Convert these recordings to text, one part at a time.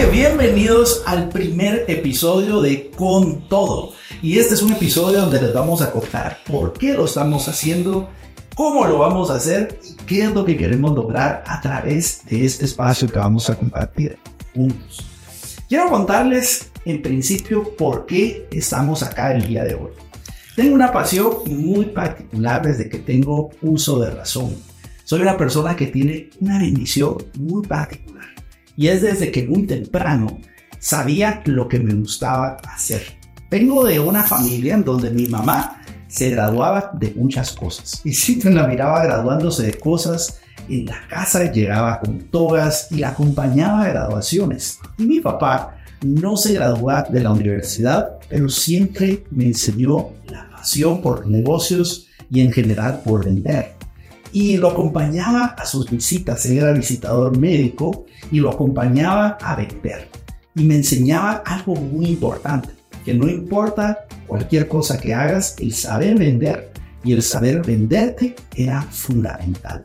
que bienvenidos al primer episodio de Con Todo. Y este es un episodio donde les vamos a contar por qué lo estamos haciendo, cómo lo vamos a hacer y qué es lo que queremos lograr a través de este espacio que vamos a compartir juntos. Quiero contarles en principio por qué estamos acá el día de hoy. Tengo una pasión muy particular desde que tengo uso de razón. Soy una persona que tiene una bendición muy particular y es desde que muy temprano sabía lo que me gustaba hacer. Vengo de una familia en donde mi mamá se graduaba de muchas cosas y siempre la miraba graduándose de cosas en la casa, llegaba con togas y la acompañaba a graduaciones. Y mi papá no se graduó de la universidad, pero siempre me enseñó la pasión por negocios y en general por vender y lo acompañaba a sus visitas. Él era visitador médico y lo acompañaba a vender. Y me enseñaba algo muy importante, que no importa cualquier cosa que hagas, el saber vender y el saber venderte era fundamental.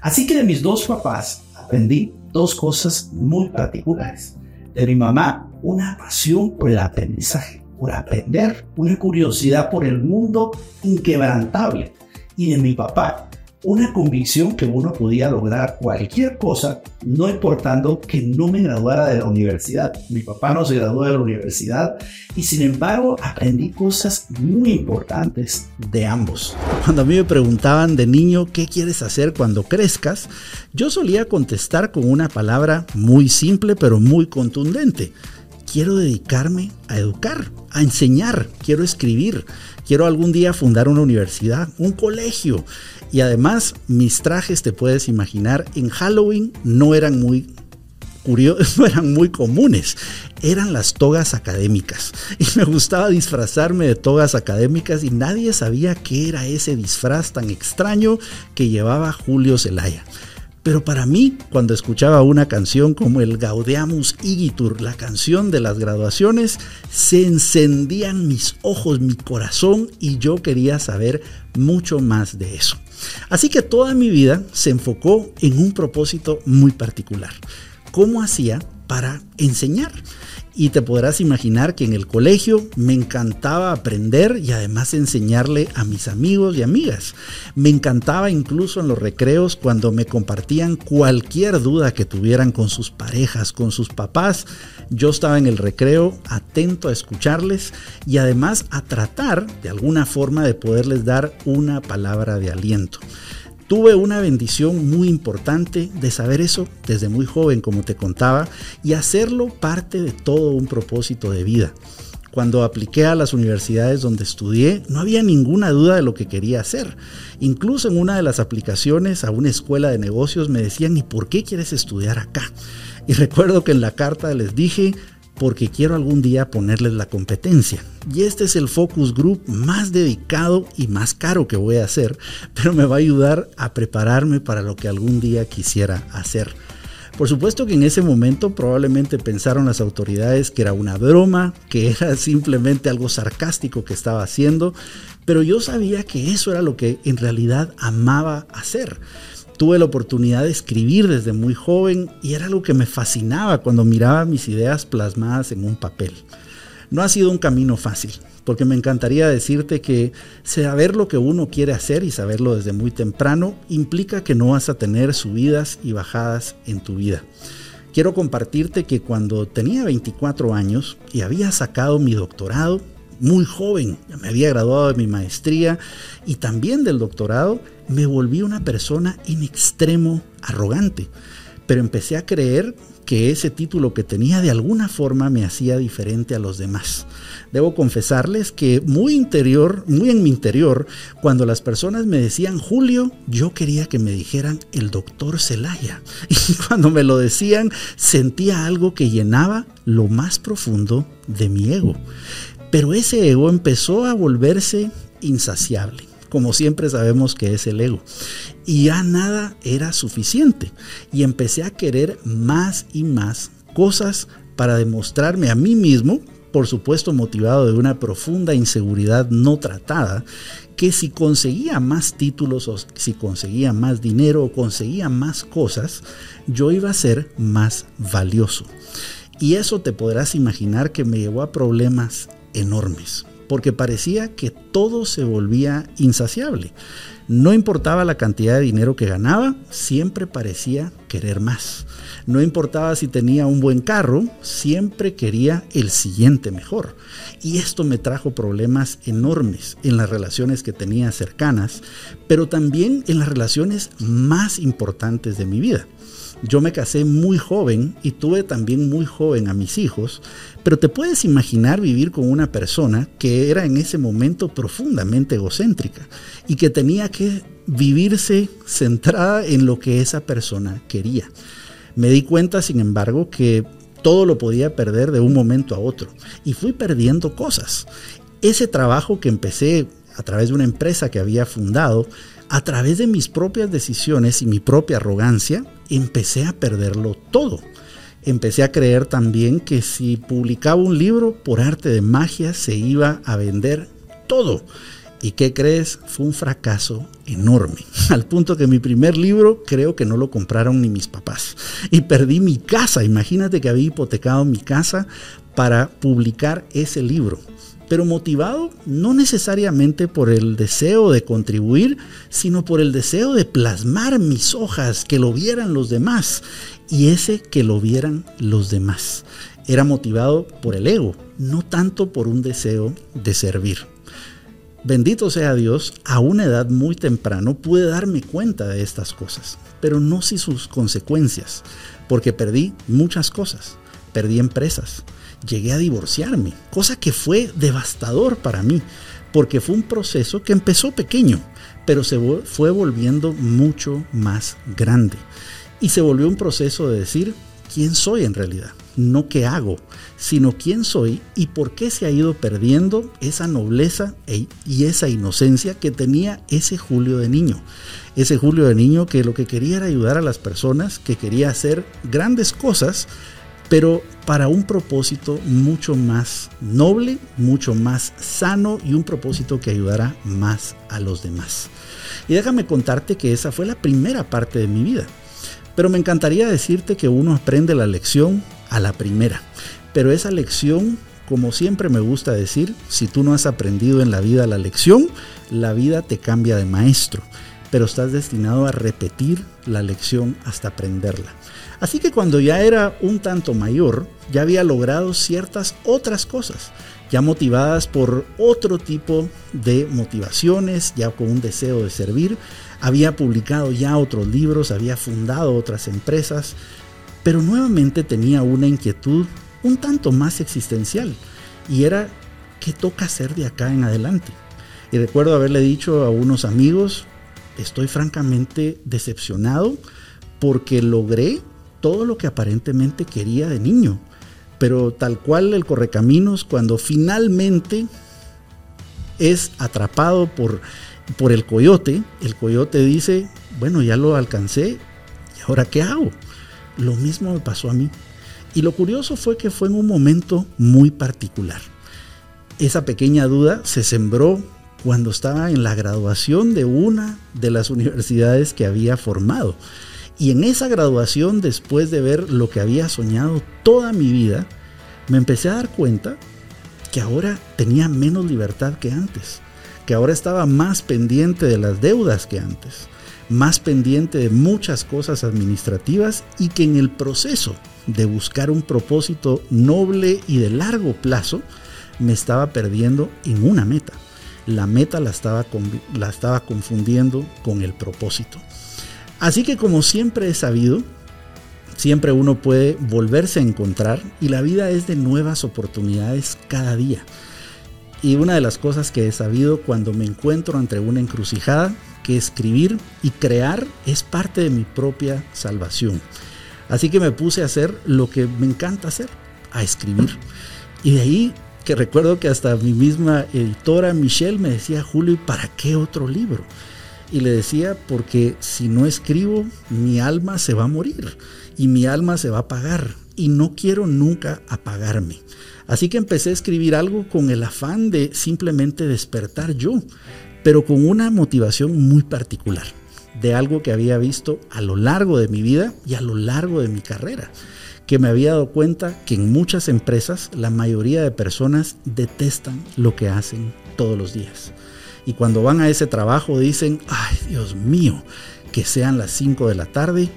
Así que de mis dos papás aprendí dos cosas muy particulares. De mi mamá, una pasión por el aprendizaje, por aprender, una curiosidad por el mundo inquebrantable. Y de mi papá, una convicción que uno podía lograr cualquier cosa, no importando que no me graduara de la universidad. Mi papá no se graduó de la universidad y sin embargo aprendí cosas muy importantes de ambos. Cuando a mí me preguntaban de niño qué quieres hacer cuando crezcas, yo solía contestar con una palabra muy simple pero muy contundente. Quiero dedicarme a educar, a enseñar, quiero escribir, quiero algún día fundar una universidad, un colegio. Y además, mis trajes, te puedes imaginar, en Halloween no eran muy curiosos, eran muy comunes. Eran las togas académicas. Y me gustaba disfrazarme de togas académicas y nadie sabía qué era ese disfraz tan extraño que llevaba Julio Zelaya. Pero para mí, cuando escuchaba una canción como el Gaudeamus Igitur, la canción de las graduaciones, se encendían mis ojos, mi corazón y yo quería saber mucho más de eso. Así que toda mi vida se enfocó en un propósito muy particular. ¿Cómo hacía para enseñar? Y te podrás imaginar que en el colegio me encantaba aprender y además enseñarle a mis amigos y amigas. Me encantaba incluso en los recreos cuando me compartían cualquier duda que tuvieran con sus parejas, con sus papás. Yo estaba en el recreo atento a escucharles y además a tratar de alguna forma de poderles dar una palabra de aliento. Tuve una bendición muy importante de saber eso desde muy joven, como te contaba, y hacerlo parte de todo un propósito de vida. Cuando apliqué a las universidades donde estudié, no había ninguna duda de lo que quería hacer. Incluso en una de las aplicaciones a una escuela de negocios me decían, ¿y por qué quieres estudiar acá? Y recuerdo que en la carta les dije, porque quiero algún día ponerles la competencia. Y este es el focus group más dedicado y más caro que voy a hacer, pero me va a ayudar a prepararme para lo que algún día quisiera hacer. Por supuesto que en ese momento probablemente pensaron las autoridades que era una broma, que era simplemente algo sarcástico que estaba haciendo, pero yo sabía que eso era lo que en realidad amaba hacer. Tuve la oportunidad de escribir desde muy joven y era algo que me fascinaba cuando miraba mis ideas plasmadas en un papel. No ha sido un camino fácil, porque me encantaría decirte que saber lo que uno quiere hacer y saberlo desde muy temprano implica que no vas a tener subidas y bajadas en tu vida. Quiero compartirte que cuando tenía 24 años y había sacado mi doctorado, muy joven, ya me había graduado de mi maestría y también del doctorado, me volví una persona en extremo arrogante. Pero empecé a creer que ese título que tenía de alguna forma me hacía diferente a los demás. Debo confesarles que muy interior, muy en mi interior, cuando las personas me decían Julio, yo quería que me dijeran el doctor Celaya. Y cuando me lo decían, sentía algo que llenaba lo más profundo de mi ego. Pero ese ego empezó a volverse insaciable, como siempre sabemos que es el ego. Y ya nada era suficiente. Y empecé a querer más y más cosas para demostrarme a mí mismo, por supuesto motivado de una profunda inseguridad no tratada, que si conseguía más títulos o si conseguía más dinero o conseguía más cosas, yo iba a ser más valioso. Y eso te podrás imaginar que me llevó a problemas enormes, porque parecía que todo se volvía insaciable. No importaba la cantidad de dinero que ganaba, siempre parecía querer más. No importaba si tenía un buen carro, siempre quería el siguiente mejor. Y esto me trajo problemas enormes en las relaciones que tenía cercanas, pero también en las relaciones más importantes de mi vida. Yo me casé muy joven y tuve también muy joven a mis hijos, pero te puedes imaginar vivir con una persona que era en ese momento profundamente egocéntrica y que tenía que vivirse centrada en lo que esa persona quería. Me di cuenta, sin embargo, que todo lo podía perder de un momento a otro y fui perdiendo cosas. Ese trabajo que empecé a través de una empresa que había fundado, a través de mis propias decisiones y mi propia arrogancia, empecé a perderlo todo. Empecé a creer también que si publicaba un libro por arte de magia se iba a vender todo. ¿Y qué crees? Fue un fracaso enorme. Al punto que mi primer libro creo que no lo compraron ni mis papás. Y perdí mi casa. Imagínate que había hipotecado mi casa para publicar ese libro pero motivado no necesariamente por el deseo de contribuir, sino por el deseo de plasmar mis hojas, que lo vieran los demás, y ese que lo vieran los demás. Era motivado por el ego, no tanto por un deseo de servir. Bendito sea Dios, a una edad muy temprano pude darme cuenta de estas cosas, pero no sin sus consecuencias, porque perdí muchas cosas. Perdí empresas, llegué a divorciarme, cosa que fue devastador para mí, porque fue un proceso que empezó pequeño, pero se fue volviendo mucho más grande. Y se volvió un proceso de decir, ¿quién soy en realidad? No qué hago, sino quién soy y por qué se ha ido perdiendo esa nobleza e, y esa inocencia que tenía ese Julio de niño. Ese Julio de niño que lo que quería era ayudar a las personas, que quería hacer grandes cosas, pero para un propósito mucho más noble, mucho más sano y un propósito que ayudará más a los demás. Y déjame contarte que esa fue la primera parte de mi vida. Pero me encantaría decirte que uno aprende la lección a la primera. Pero esa lección, como siempre me gusta decir, si tú no has aprendido en la vida la lección, la vida te cambia de maestro. Pero estás destinado a repetir la lección hasta aprenderla. Así que cuando ya era un tanto mayor, ya había logrado ciertas otras cosas, ya motivadas por otro tipo de motivaciones, ya con un deseo de servir, había publicado ya otros libros, había fundado otras empresas, pero nuevamente tenía una inquietud un tanto más existencial y era qué toca hacer de acá en adelante. Y recuerdo haberle dicho a unos amigos, estoy francamente decepcionado porque logré todo lo que aparentemente quería de niño. Pero tal cual el correcaminos, cuando finalmente es atrapado por, por el coyote, el coyote dice, bueno, ya lo alcancé, ¿y ahora qué hago? Lo mismo me pasó a mí. Y lo curioso fue que fue en un momento muy particular. Esa pequeña duda se sembró cuando estaba en la graduación de una de las universidades que había formado. Y en esa graduación, después de ver lo que había soñado toda mi vida, me empecé a dar cuenta que ahora tenía menos libertad que antes, que ahora estaba más pendiente de las deudas que antes, más pendiente de muchas cosas administrativas y que en el proceso de buscar un propósito noble y de largo plazo, me estaba perdiendo en una meta. La meta la estaba, la estaba confundiendo con el propósito. Así que como siempre he sabido, siempre uno puede volverse a encontrar y la vida es de nuevas oportunidades cada día. Y una de las cosas que he sabido cuando me encuentro entre una encrucijada, que escribir y crear es parte de mi propia salvación. Así que me puse a hacer lo que me encanta hacer, a escribir. Y de ahí que recuerdo que hasta mi misma editora Michelle me decía, Julio, ¿y para qué otro libro? Y le decía, porque si no escribo, mi alma se va a morir y mi alma se va a apagar y no quiero nunca apagarme. Así que empecé a escribir algo con el afán de simplemente despertar yo, pero con una motivación muy particular, de algo que había visto a lo largo de mi vida y a lo largo de mi carrera, que me había dado cuenta que en muchas empresas la mayoría de personas detestan lo que hacen todos los días. Y cuando van a ese trabajo dicen, ay Dios mío, que sean las 5 de la tarde,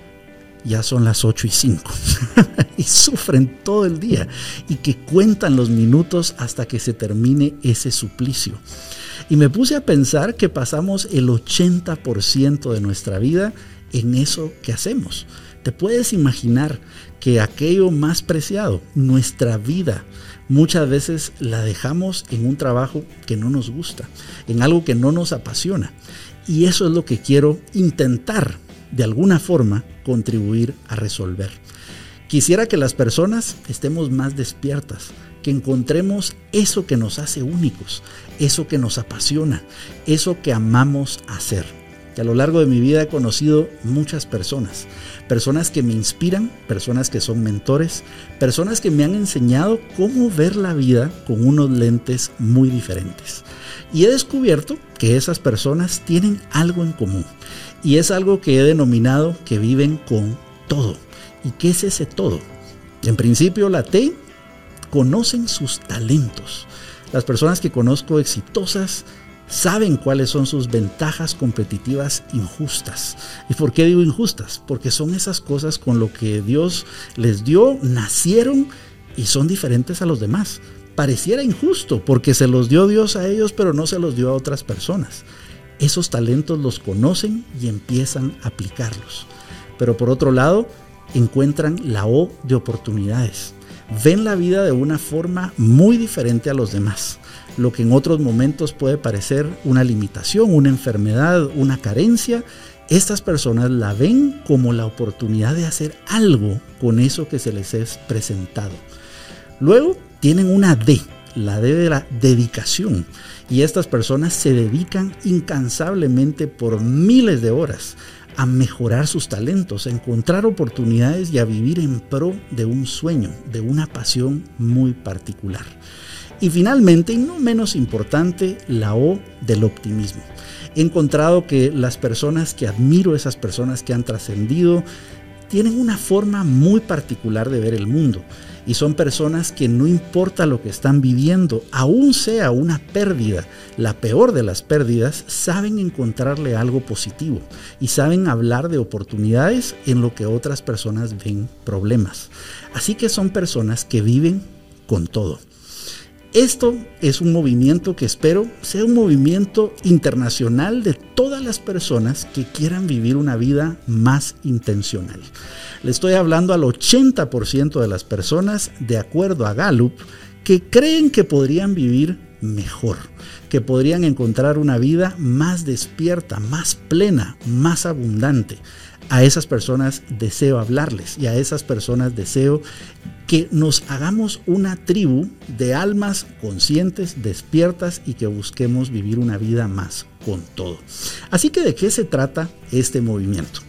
ya son las 8 y 5. y sufren todo el día. Y que cuentan los minutos hasta que se termine ese suplicio. Y me puse a pensar que pasamos el 80% de nuestra vida en eso que hacemos. Te puedes imaginar que aquello más preciado, nuestra vida, muchas veces la dejamos en un trabajo que no nos gusta, en algo que no nos apasiona. Y eso es lo que quiero intentar de alguna forma contribuir a resolver. Quisiera que las personas estemos más despiertas, que encontremos eso que nos hace únicos, eso que nos apasiona, eso que amamos hacer. Que a lo largo de mi vida he conocido muchas personas, personas que me inspiran, personas que son mentores, personas que me han enseñado cómo ver la vida con unos lentes muy diferentes. Y he descubierto que esas personas tienen algo en común. Y es algo que he denominado que viven con todo. ¿Y qué es ese todo? En principio, la T conocen sus talentos. Las personas que conozco exitosas saben cuáles son sus ventajas competitivas injustas. ¿Y por qué digo injustas? Porque son esas cosas con lo que Dios les dio, nacieron y son diferentes a los demás pareciera injusto porque se los dio Dios a ellos, pero no se los dio a otras personas. Esos talentos los conocen y empiezan a aplicarlos. Pero por otro lado, encuentran la O de oportunidades. Ven la vida de una forma muy diferente a los demás. Lo que en otros momentos puede parecer una limitación, una enfermedad, una carencia, estas personas la ven como la oportunidad de hacer algo con eso que se les es presentado. Luego tienen una D, la D de la dedicación. Y estas personas se dedican incansablemente por miles de horas a mejorar sus talentos, a encontrar oportunidades y a vivir en pro de un sueño, de una pasión muy particular. Y finalmente, y no menos importante, la O del optimismo. He encontrado que las personas que admiro, esas personas que han trascendido, tienen una forma muy particular de ver el mundo y son personas que no importa lo que están viviendo, aún sea una pérdida, la peor de las pérdidas, saben encontrarle algo positivo y saben hablar de oportunidades en lo que otras personas ven problemas. Así que son personas que viven con todo. Esto es un movimiento que espero sea un movimiento internacional de todas las personas que quieran vivir una vida más intencional. Le estoy hablando al 80% de las personas, de acuerdo a Gallup, que creen que podrían vivir mejor, que podrían encontrar una vida más despierta, más plena, más abundante. A esas personas deseo hablarles y a esas personas deseo que nos hagamos una tribu de almas conscientes, despiertas y que busquemos vivir una vida más con todo. Así que de qué se trata este movimiento?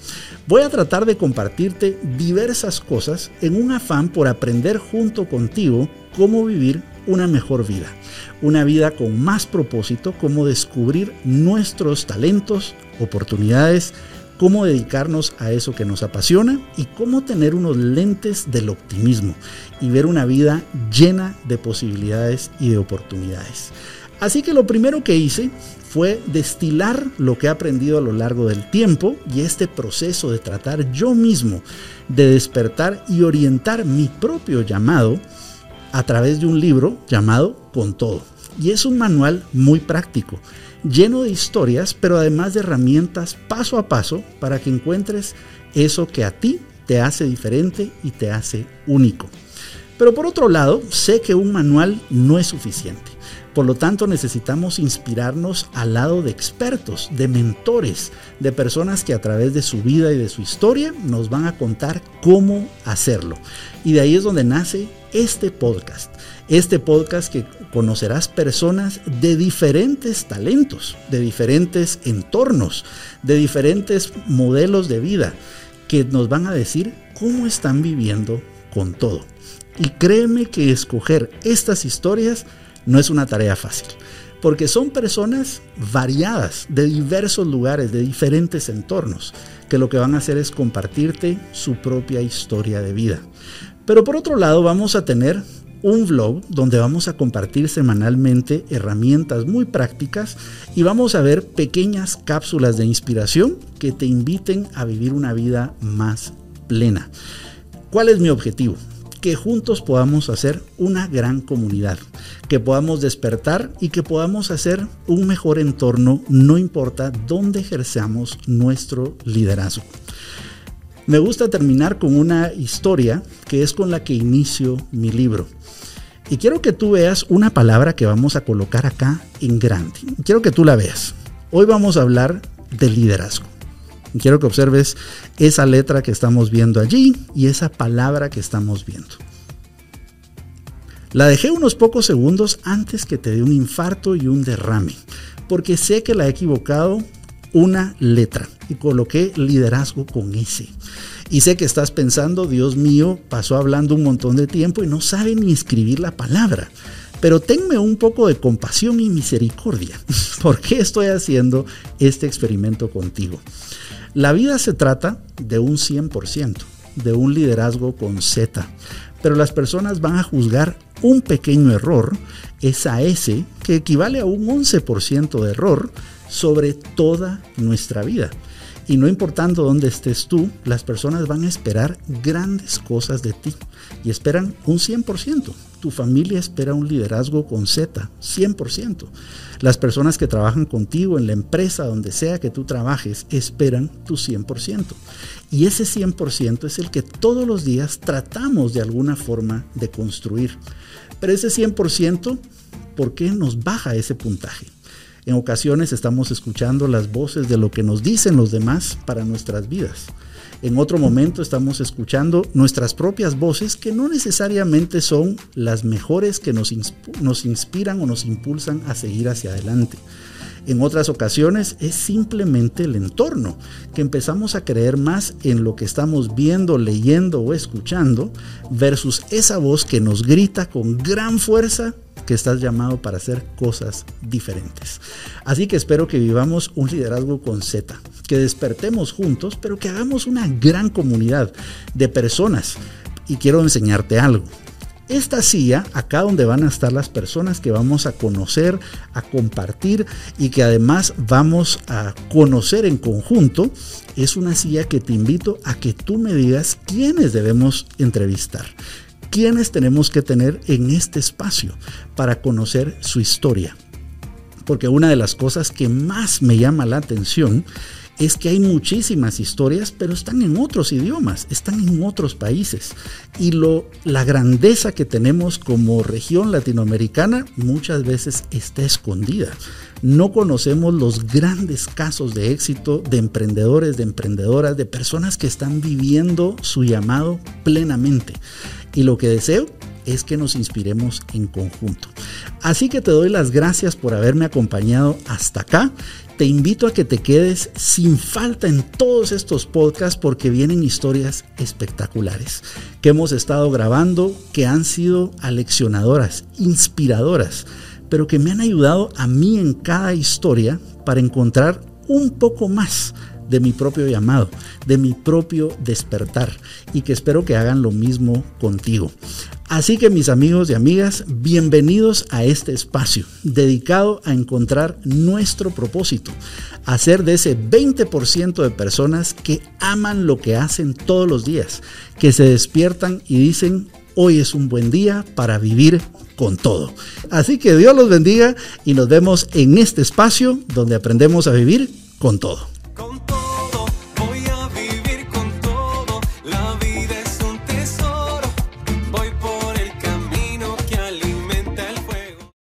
Voy a tratar de compartirte diversas cosas en un afán por aprender junto contigo cómo vivir una mejor vida, una vida con más propósito, cómo descubrir nuestros talentos, oportunidades, cómo dedicarnos a eso que nos apasiona y cómo tener unos lentes del optimismo y ver una vida llena de posibilidades y de oportunidades. Así que lo primero que hice fue destilar lo que he aprendido a lo largo del tiempo y este proceso de tratar yo mismo de despertar y orientar mi propio llamado a través de un libro llamado Con todo. Y es un manual muy práctico lleno de historias, pero además de herramientas paso a paso para que encuentres eso que a ti te hace diferente y te hace único. Pero por otro lado, sé que un manual no es suficiente. Por lo tanto, necesitamos inspirarnos al lado de expertos, de mentores, de personas que a través de su vida y de su historia nos van a contar cómo hacerlo. Y de ahí es donde nace este podcast. Este podcast que conocerás personas de diferentes talentos, de diferentes entornos, de diferentes modelos de vida, que nos van a decir cómo están viviendo con todo. Y créeme que escoger estas historias no es una tarea fácil, porque son personas variadas, de diversos lugares, de diferentes entornos, que lo que van a hacer es compartirte su propia historia de vida. Pero por otro lado vamos a tener un blog donde vamos a compartir semanalmente herramientas muy prácticas y vamos a ver pequeñas cápsulas de inspiración que te inviten a vivir una vida más plena. ¿Cuál es mi objetivo? Que juntos podamos hacer una gran comunidad, que podamos despertar y que podamos hacer un mejor entorno, no importa dónde ejerzamos nuestro liderazgo. Me gusta terminar con una historia que es con la que inicio mi libro. Y quiero que tú veas una palabra que vamos a colocar acá en grande. Quiero que tú la veas. Hoy vamos a hablar de liderazgo. Quiero que observes esa letra que estamos viendo allí y esa palabra que estamos viendo. La dejé unos pocos segundos antes que te dé un infarto y un derrame, porque sé que la he equivocado una letra y coloqué liderazgo con S. Y sé que estás pensando, Dios mío, pasó hablando un montón de tiempo y no sabe ni escribir la palabra. Pero tenme un poco de compasión y misericordia. ¿Por qué estoy haciendo este experimento contigo? La vida se trata de un 100%, de un liderazgo con Z. Pero las personas van a juzgar un pequeño error, esa S, que equivale a un 11% de error, sobre toda nuestra vida. Y no importando dónde estés tú, las personas van a esperar grandes cosas de ti y esperan un 100%. Tu familia espera un liderazgo con Z, 100%. Las personas que trabajan contigo en la empresa, donde sea que tú trabajes, esperan tu 100%. Y ese 100% es el que todos los días tratamos de alguna forma de construir. Pero ese 100%, ¿por qué nos baja ese puntaje? En ocasiones estamos escuchando las voces de lo que nos dicen los demás para nuestras vidas. En otro momento estamos escuchando nuestras propias voces que no necesariamente son las mejores que nos, nos inspiran o nos impulsan a seguir hacia adelante. En otras ocasiones es simplemente el entorno, que empezamos a creer más en lo que estamos viendo, leyendo o escuchando versus esa voz que nos grita con gran fuerza que estás llamado para hacer cosas diferentes. Así que espero que vivamos un liderazgo con Z, que despertemos juntos, pero que hagamos una gran comunidad de personas. Y quiero enseñarte algo. Esta silla, acá donde van a estar las personas que vamos a conocer, a compartir y que además vamos a conocer en conjunto, es una silla que te invito a que tú me digas quiénes debemos entrevistar quiénes tenemos que tener en este espacio para conocer su historia. Porque una de las cosas que más me llama la atención es que hay muchísimas historias, pero están en otros idiomas, están en otros países. Y lo, la grandeza que tenemos como región latinoamericana muchas veces está escondida. No conocemos los grandes casos de éxito de emprendedores, de emprendedoras, de personas que están viviendo su llamado plenamente. Y lo que deseo es que nos inspiremos en conjunto. Así que te doy las gracias por haberme acompañado hasta acá. Te invito a que te quedes sin falta en todos estos podcasts porque vienen historias espectaculares que hemos estado grabando, que han sido aleccionadoras, inspiradoras, pero que me han ayudado a mí en cada historia para encontrar un poco más de mi propio llamado, de mi propio despertar y que espero que hagan lo mismo contigo. Así que mis amigos y amigas, bienvenidos a este espacio dedicado a encontrar nuestro propósito, hacer de ese 20% de personas que aman lo que hacen todos los días, que se despiertan y dicen, hoy es un buen día para vivir con todo. Así que Dios los bendiga y nos vemos en este espacio donde aprendemos a vivir con todo.